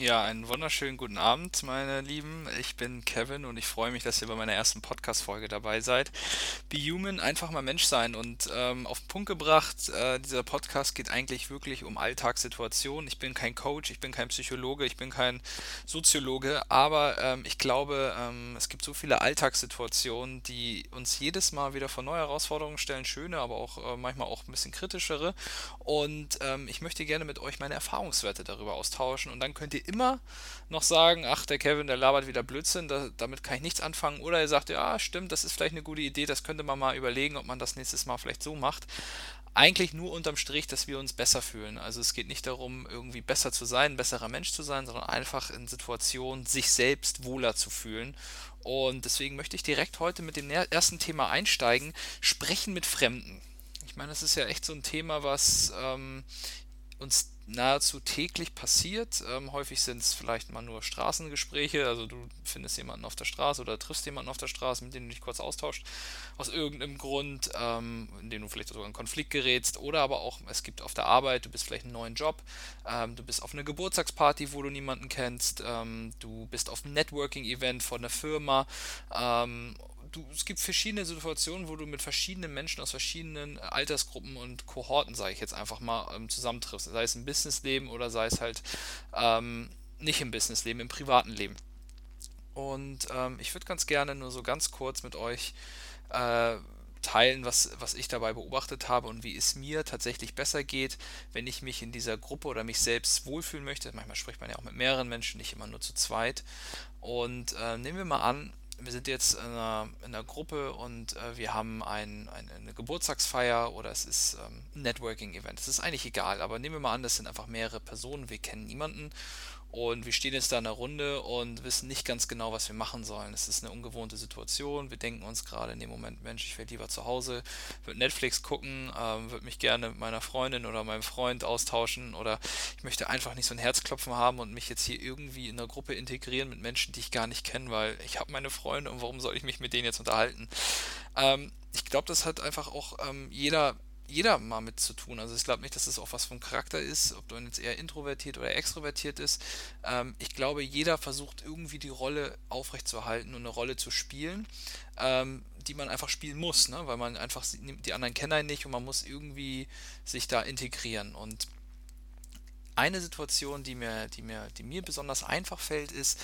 Ja, einen wunderschönen guten Abend, meine Lieben. Ich bin Kevin und ich freue mich, dass ihr bei meiner ersten Podcast-Folge dabei seid. Be Human, einfach mal Mensch sein. Und ähm, auf den Punkt gebracht, äh, dieser Podcast geht eigentlich wirklich um Alltagssituationen. Ich bin kein Coach, ich bin kein Psychologe, ich bin kein Soziologe, aber ähm, ich glaube, ähm, es gibt so viele Alltagssituationen, die uns jedes Mal wieder vor neue Herausforderungen stellen, schöne, aber auch äh, manchmal auch ein bisschen kritischere. Und ähm, ich möchte gerne mit euch meine Erfahrungswerte darüber austauschen und dann könnt ihr immer noch sagen, ach, der Kevin, der labert wieder Blödsinn, da, damit kann ich nichts anfangen. Oder er sagt, ja, stimmt, das ist vielleicht eine gute Idee, das könnte man mal überlegen, ob man das nächstes Mal vielleicht so macht. Eigentlich nur unterm Strich, dass wir uns besser fühlen. Also es geht nicht darum, irgendwie besser zu sein, ein besserer Mensch zu sein, sondern einfach in Situationen sich selbst wohler zu fühlen. Und deswegen möchte ich direkt heute mit dem ersten Thema einsteigen, sprechen mit Fremden. Ich meine, das ist ja echt so ein Thema, was ähm, uns nahezu täglich passiert. Ähm, häufig sind es vielleicht mal nur Straßengespräche, also du findest jemanden auf der Straße oder triffst jemanden auf der Straße, mit dem du dich kurz austauscht, aus irgendeinem Grund, ähm, in dem du vielleicht sogar in Konflikt gerätst, oder aber auch, es gibt auf der Arbeit, du bist vielleicht einen neuen Job, ähm, du bist auf einer Geburtstagsparty, wo du niemanden kennst, ähm, du bist auf einem Networking-Event von der Firma. Ähm, du, es gibt verschiedene Situationen, wo du mit verschiedenen Menschen aus verschiedenen Altersgruppen und Kohorten, sage ich jetzt einfach mal, ähm, zusammentriffst. Sei es im Businessleben oder sei es halt ähm, nicht im Businessleben, im privaten Leben. Und ähm, ich würde ganz gerne nur so ganz kurz mit euch äh, teilen, was, was ich dabei beobachtet habe und wie es mir tatsächlich besser geht, wenn ich mich in dieser Gruppe oder mich selbst wohlfühlen möchte. Manchmal spricht man ja auch mit mehreren Menschen, nicht immer nur zu zweit. Und äh, nehmen wir mal an, wir sind jetzt in einer, in einer Gruppe und äh, wir haben ein, ein, eine Geburtstagsfeier oder es ist ähm, ein Networking-Event. Es ist eigentlich egal, aber nehmen wir mal an, das sind einfach mehrere Personen, wir kennen niemanden und wir stehen jetzt da in der Runde und wissen nicht ganz genau, was wir machen sollen. Es ist eine ungewohnte Situation. Wir denken uns gerade in dem Moment, Mensch, ich wäre lieber zu Hause, würde Netflix gucken, ähm, würde mich gerne mit meiner Freundin oder meinem Freund austauschen oder ich möchte einfach nicht so ein Herzklopfen haben und mich jetzt hier irgendwie in einer Gruppe integrieren mit Menschen, die ich gar nicht kenne, weil ich habe meine Freunde und warum soll ich mich mit denen jetzt unterhalten? Ähm, ich glaube, das hat einfach auch ähm, jeder jeder mal mit zu tun. Also ich glaube nicht, dass es das auch was vom Charakter ist, ob du jetzt eher introvertiert oder extrovertiert ist. Ähm, ich glaube, jeder versucht irgendwie die Rolle aufrechtzuerhalten und eine Rolle zu spielen, ähm, die man einfach spielen muss, ne? weil man einfach die anderen kennen einen nicht und man muss irgendwie sich da integrieren. Und eine Situation, die mir, die mir, die mir besonders einfach fällt, ist,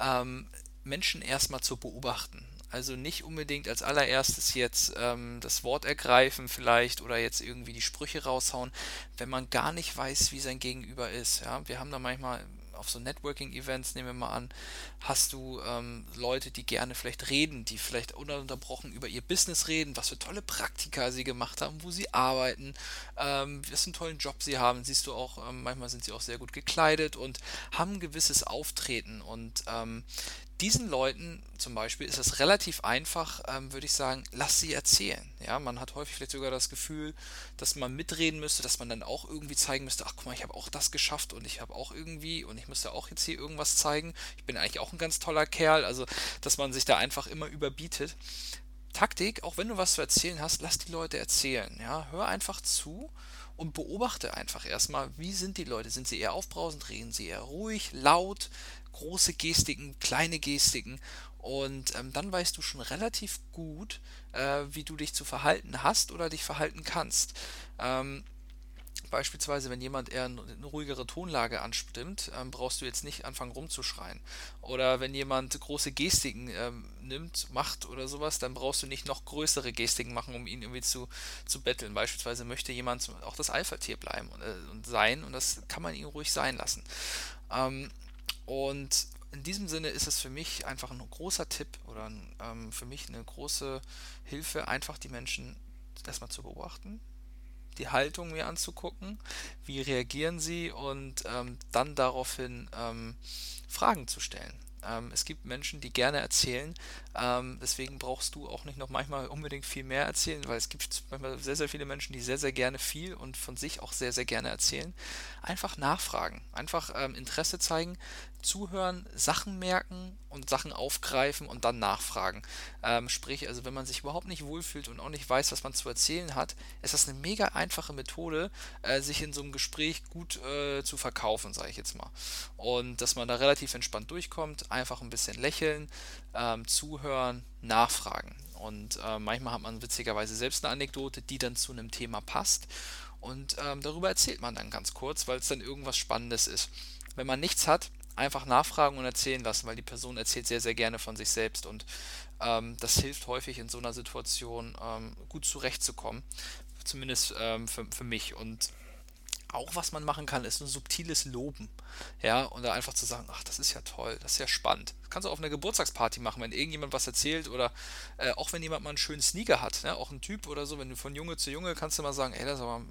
ähm, Menschen erstmal zu beobachten. Also nicht unbedingt als allererstes jetzt ähm, das Wort ergreifen vielleicht oder jetzt irgendwie die Sprüche raushauen, wenn man gar nicht weiß, wie sein Gegenüber ist. Ja, wir haben da manchmal auf so Networking-Events, nehmen wir mal an, hast du ähm, Leute, die gerne vielleicht reden, die vielleicht ununterbrochen über ihr Business reden, was für tolle Praktika sie gemacht haben, wo sie arbeiten, ähm, was für einen tollen Job sie haben. Siehst du auch, ähm, manchmal sind sie auch sehr gut gekleidet und haben ein gewisses Auftreten. Und ähm, diesen Leuten zum Beispiel ist es relativ einfach, ähm, würde ich sagen, lass sie erzählen. Ja, man hat häufig vielleicht sogar das Gefühl, dass man mitreden müsste, dass man dann auch irgendwie zeigen müsste, ach guck mal, ich habe auch das geschafft und ich habe auch irgendwie und ich müsste auch jetzt hier irgendwas zeigen. Ich bin eigentlich auch ein ganz toller Kerl, also dass man sich da einfach immer überbietet. Taktik, auch wenn du was zu erzählen hast, lass die Leute erzählen. Ja, hör einfach zu und beobachte einfach erstmal, wie sind die Leute? Sind sie eher aufbrausend, reden sie eher ruhig, laut, große Gestiken, kleine Gestiken und ähm, dann weißt du schon relativ gut, äh, wie du dich zu verhalten hast oder dich verhalten kannst. Ähm, Beispielsweise, wenn jemand eher eine ruhigere Tonlage anstimmt, ähm, brauchst du jetzt nicht anfangen rumzuschreien. Oder wenn jemand große Gestiken ähm, nimmt, macht oder sowas, dann brauchst du nicht noch größere Gestiken machen, um ihn irgendwie zu, zu betteln. Beispielsweise möchte jemand auch das Alpha-Tier bleiben und, äh, und, sein und das kann man ihn ruhig sein lassen. Ähm, und in diesem Sinne ist es für mich einfach ein großer Tipp oder ähm, für mich eine große Hilfe, einfach die Menschen erstmal zu beobachten, die Haltung mir anzugucken, wie reagieren sie und ähm, dann daraufhin ähm, Fragen zu stellen. Ähm, es gibt Menschen, die gerne erzählen, Ähm, deswegen brauchst du auch nicht noch manchmal unbedingt viel mehr erzählen, weil es gibt manchmal sehr, sehr viele Menschen, die sehr, sehr gerne viel und von sich auch sehr, sehr gerne erzählen. Einfach nachfragen, einfach ähm, Interesse zeigen, zuhören, Sachen merken und Sachen aufgreifen und dann nachfragen. Ähm, sprich, also wenn man sich überhaupt nicht wohlfühlt und auch nicht weiß, was man zu erzählen hat, ist das eine mega einfache Methode, äh, sich in so einem Gespräch gut äh, zu verkaufen, sage ich jetzt mal. Und dass man da relativ entspannt durchkommt, einfach ein bisschen lächeln, ähm, zuhören, nachfragen. Und äh, manchmal hat man witzigerweise selbst eine Anekdote, die dann zu einem Thema passt. Und ähm, darüber erzählt man dann ganz kurz, weil es dann irgendwas Spannendes ist. Wenn man nichts hat, einfach nachfragen und erzählen lassen, weil die Person erzählt sehr, sehr gerne von sich selbst und ähm, das hilft häufig in so einer Situation ähm, gut zurechtzukommen. Zumindest ähm, für, für mich. Und auch was man machen kann, ist ein subtiles Loben. Ja, und da einfach zu sagen, ach, das ist ja toll, das ist ja spannend. Das kannst du auf einer Geburtstagsparty machen, wenn irgendjemand was erzählt oder äh, auch wenn jemand mal einen schönen Sneaker hat, ne? auch ein Typ oder so, wenn du von Junge zu Junge kannst du mal sagen, ey, das ist aber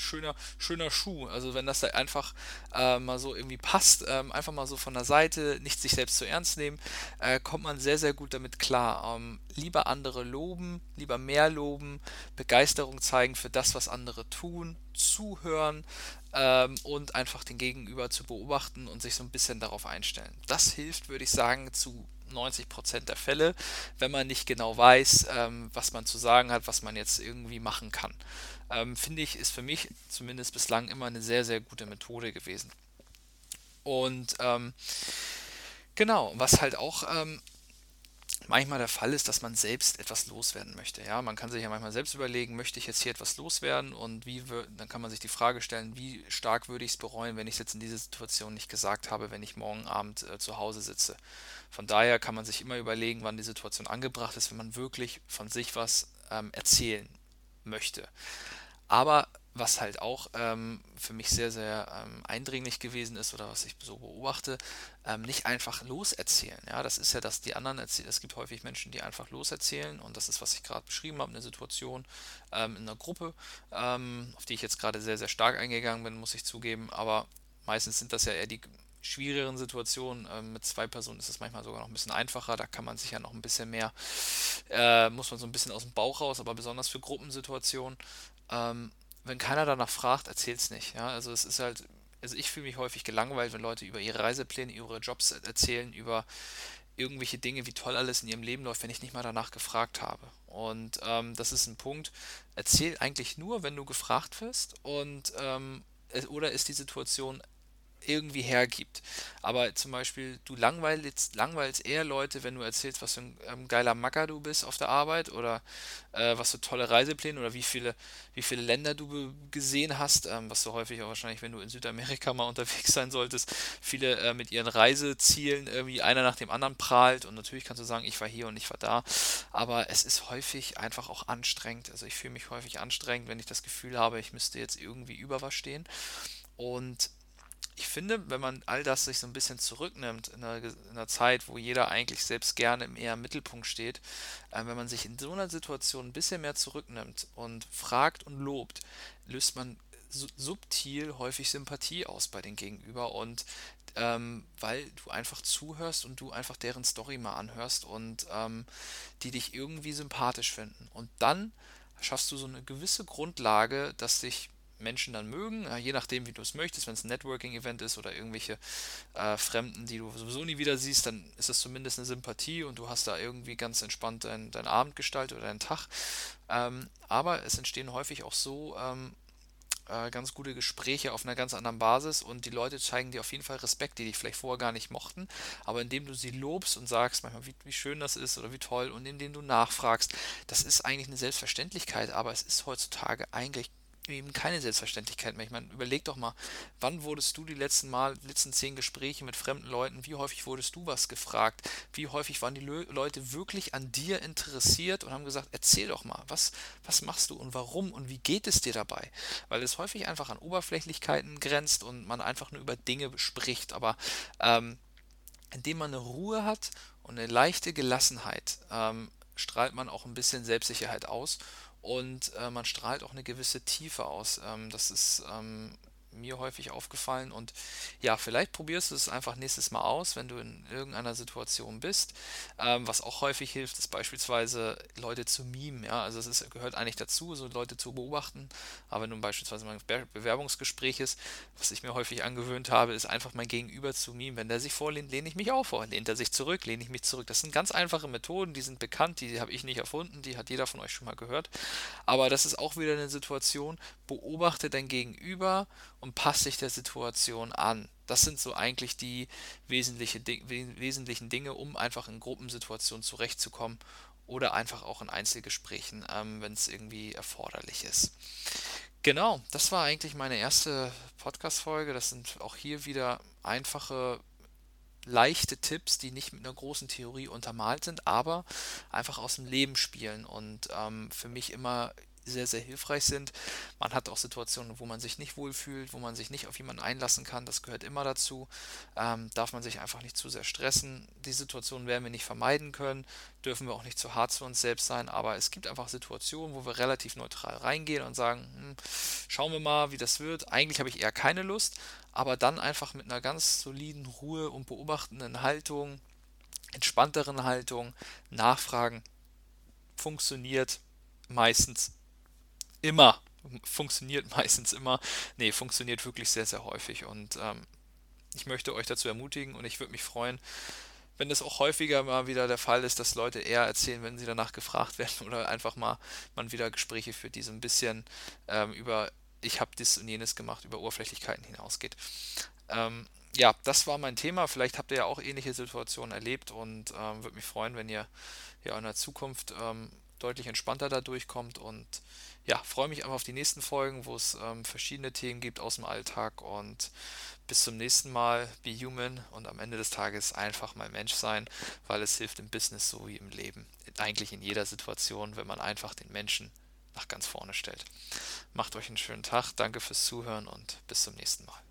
schöner, schöner Schuh. Also wenn das da einfach äh, mal so irgendwie passt, ähm, einfach mal so von der Seite, nicht sich selbst zu ernst nehmen, äh, kommt man sehr, sehr gut damit klar. Ähm, lieber andere loben, lieber mehr loben, Begeisterung zeigen für das, was andere tun, zuhören ähm, und einfach den Gegenüber zu beobachten und sich so ein bisschen darauf einstellen. Das hilft, würde ich sagen, zu 90 Prozent der Fälle, wenn man nicht genau weiß, ähm, was man zu sagen hat, was man jetzt irgendwie machen kann ähm, finde ich, ist für mich zumindest bislang immer eine sehr, sehr gute Methode gewesen. Und ähm, genau, was halt auch ähm, manchmal der Fall ist, dass man selbst etwas loswerden möchte. Ja, man kann sich ja manchmal selbst überlegen, möchte ich jetzt hier etwas loswerden und wie dann kann man sich die Frage stellen, wie stark würde ich es bereuen, wenn ich es jetzt in dieser Situation nicht gesagt habe, wenn ich morgen Abend äh, zu Hause sitze. Von daher kann man sich immer überlegen, wann die Situation angebracht ist, wenn man wirklich von sich was ähm, erzählen möchte. Aber was halt auch ähm, für mich sehr, sehr ähm, eindringlich gewesen ist oder was ich so beobachte, ähm, nicht einfach loserzählen. Ja, das ist ja, dass die anderen erzählen. Es gibt häufig Menschen, die einfach loserzählen und das ist, was ich gerade beschrieben habe, eine Situation ähm, in einer Gruppe, ähm, auf die ich jetzt gerade sehr, sehr stark eingegangen bin, muss ich zugeben. Aber meistens sind das ja eher die schwierigeren Situationen. Ähm, mit zwei Personen ist es manchmal sogar noch ein bisschen einfacher. Da kann man sich ja noch ein bisschen mehr, äh, muss man so ein bisschen aus dem Bauch raus, aber besonders für Gruppensituationen ähm, wenn keiner danach fragt, erzähl's nicht. Ja? Also es ist halt, also ich fühle mich häufig gelangweilt, wenn Leute über ihre Reisepläne, ihre Jobs erzählen, über irgendwelche Dinge, wie toll alles in ihrem Leben läuft, wenn ich nicht mal danach gefragt habe. Und ähm, das ist ein Punkt, erzähl eigentlich nur, wenn du gefragt wirst und ähm, oder ist die Situation irgendwie hergibt. Aber zum Beispiel, du langweilst, langweilst eher Leute, wenn du erzählst, was für ein ähm, geiler Macker du bist auf der Arbeit oder äh, was für tolle Reisepläne oder wie viele, wie viele Länder du gesehen hast, ähm, was so häufig auch wahrscheinlich, wenn du in Südamerika mal unterwegs sein solltest, viele äh, mit ihren Reisezielen irgendwie einer nach dem anderen prahlt und natürlich kannst du sagen, ich war hier und ich war da, aber es ist häufig einfach auch anstrengend. Also ich fühle mich häufig anstrengend, wenn ich das Gefühl habe, ich müsste jetzt irgendwie über was stehen. Und ich finde, wenn man all das sich so ein bisschen zurücknimmt in einer, in einer Zeit, wo jeder eigentlich selbst gerne eher im Mittelpunkt steht, äh, wenn man sich in so einer Situation ein bisschen mehr zurücknimmt und fragt und lobt, löst man subtil häufig Sympathie aus bei den Gegenüber und ähm, weil du einfach zuhörst und du einfach deren Story mal anhörst und ähm, die dich irgendwie sympathisch finden. Und dann schaffst du so eine gewisse Grundlage, dass dich Menschen dann mögen, je nachdem, wie du es möchtest. Wenn es ein Networking-Event ist oder irgendwelche äh, Fremden, die du sowieso nie wieder siehst, dann ist es zumindest eine Sympathie und du hast da irgendwie ganz entspannt deinen dein Abend gestaltet oder deinen Tag. Ähm, aber es entstehen häufig auch so ähm, äh, ganz gute Gespräche auf einer ganz anderen Basis und die Leute zeigen dir auf jeden Fall Respekt, die dich vielleicht vorher gar nicht mochten, aber indem du sie lobst und sagst manchmal, wie, wie schön das ist oder wie toll und indem du nachfragst, das ist eigentlich eine Selbstverständlichkeit, aber es ist heutzutage eigentlich eben keine Selbstverständlichkeit mehr. Ich meine, überleg doch mal, wann wurdest du die letzten Mal, die letzten zehn Gespräche mit fremden Leuten, wie häufig wurdest du was gefragt? Wie häufig waren die Le Leute wirklich an dir interessiert und haben gesagt, erzähl doch mal, was, was machst du und warum und wie geht es dir dabei? Weil es häufig einfach an Oberflächlichkeiten grenzt und man einfach nur über Dinge spricht, aber ähm, indem man eine Ruhe hat und eine leichte Gelassenheit, ähm, strahlt man auch ein bisschen Selbstsicherheit aus und äh, man strahlt auch eine gewisse Tiefe aus. Ähm, das ist ähm, mir häufig aufgefallen. Und ja, vielleicht probierst du es einfach nächstes Mal aus, wenn du in irgendeiner Situation bist. Ähm, was auch häufig hilft, ist beispielsweise Leute zu mimen. Ja, also es gehört eigentlich dazu, so Leute zu beobachten. Aber wenn du beispielsweise mal Bewerbungsgespräch ist, was ich mir häufig angewöhnt habe, ist einfach mein Gegenüber zu mimen. Wenn der sich vorlehnt, lehne ich mich auch vor. Lehnt er sich zurück, lehne ich mich zurück. Das sind ganz einfache Methoden, die sind bekannt, die habe ich nicht erfunden, die hat jeder von euch schon mal gehört. Aber das ist auch wieder eine Situation, beobachte dein Gegenüber und passe dich der Situation an. Das sind so eigentlich die wesentliche, wesentlichen Dinge, um einfach in Gruppensituationen zurechtzukommen oder einfach auch in Einzelgesprächen, ähm, wenn es irgendwie erforderlich ist. Genau, das war eigentlich meine erste Podcast-Folge. Das sind auch hier wieder einfache leichte Tipps, die nicht mit einer großen Theorie untermalt sind, aber einfach aus dem Leben spielen und ähm, für mich immer sehr, sehr hilfreich sind. Man hat auch Situationen, wo man sich nicht wohlfühlt, wo man sich nicht auf jemanden einlassen kann. Das gehört immer dazu. Ähm, darf man sich einfach nicht zu sehr stressen. Die Situationen werden wir nicht vermeiden können, dürfen wir auch nicht zu hart zu uns selbst sein. Aber es gibt einfach Situationen, wo wir relativ neutral reingehen und sagen, hm, schauen wir mal, wie das wird. Eigentlich habe ich eher keine Lust, aber dann einfach mit einer ganz soliden Ruhe und beobachtenden Haltung, entspannteren Haltung nachfragen, funktioniert meistens immer. Funktioniert meistens immer. Nee, funktioniert wirklich sehr, sehr häufig. Und ähm, ich möchte euch dazu ermutigen und ich würde mich freuen, wenn das auch häufiger mal wieder der Fall ist, dass Leute eher erzählen, wenn sie danach gefragt werden oder einfach mal man wieder Gespräche führt, die so ein bisschen ähm, über ich habe dies und jenes gemacht, über Oberflächlichkeiten hinausgeht. Ähm, ja, das war mein Thema. Vielleicht habt ihr ja auch ähnliche Situationen erlebt und ähm, würde mich freuen, wenn ihr ja in der Zukunft ähm, deutlich entspannter da durchkommt. Und ja, freue mich einfach auf die nächsten Folgen, wo es ähm, verschiedene Themen gibt aus dem Alltag. Und bis zum nächsten Mal. Be human und am Ende des Tages einfach mal Mensch sein, weil es hilft im Business so wie im Leben. Eigentlich in jeder Situation, wenn man einfach den Menschen nach ganz vorne stellt. Macht euch einen schönen Tag. Danke fürs Zuhören und bis zum nächsten Mal.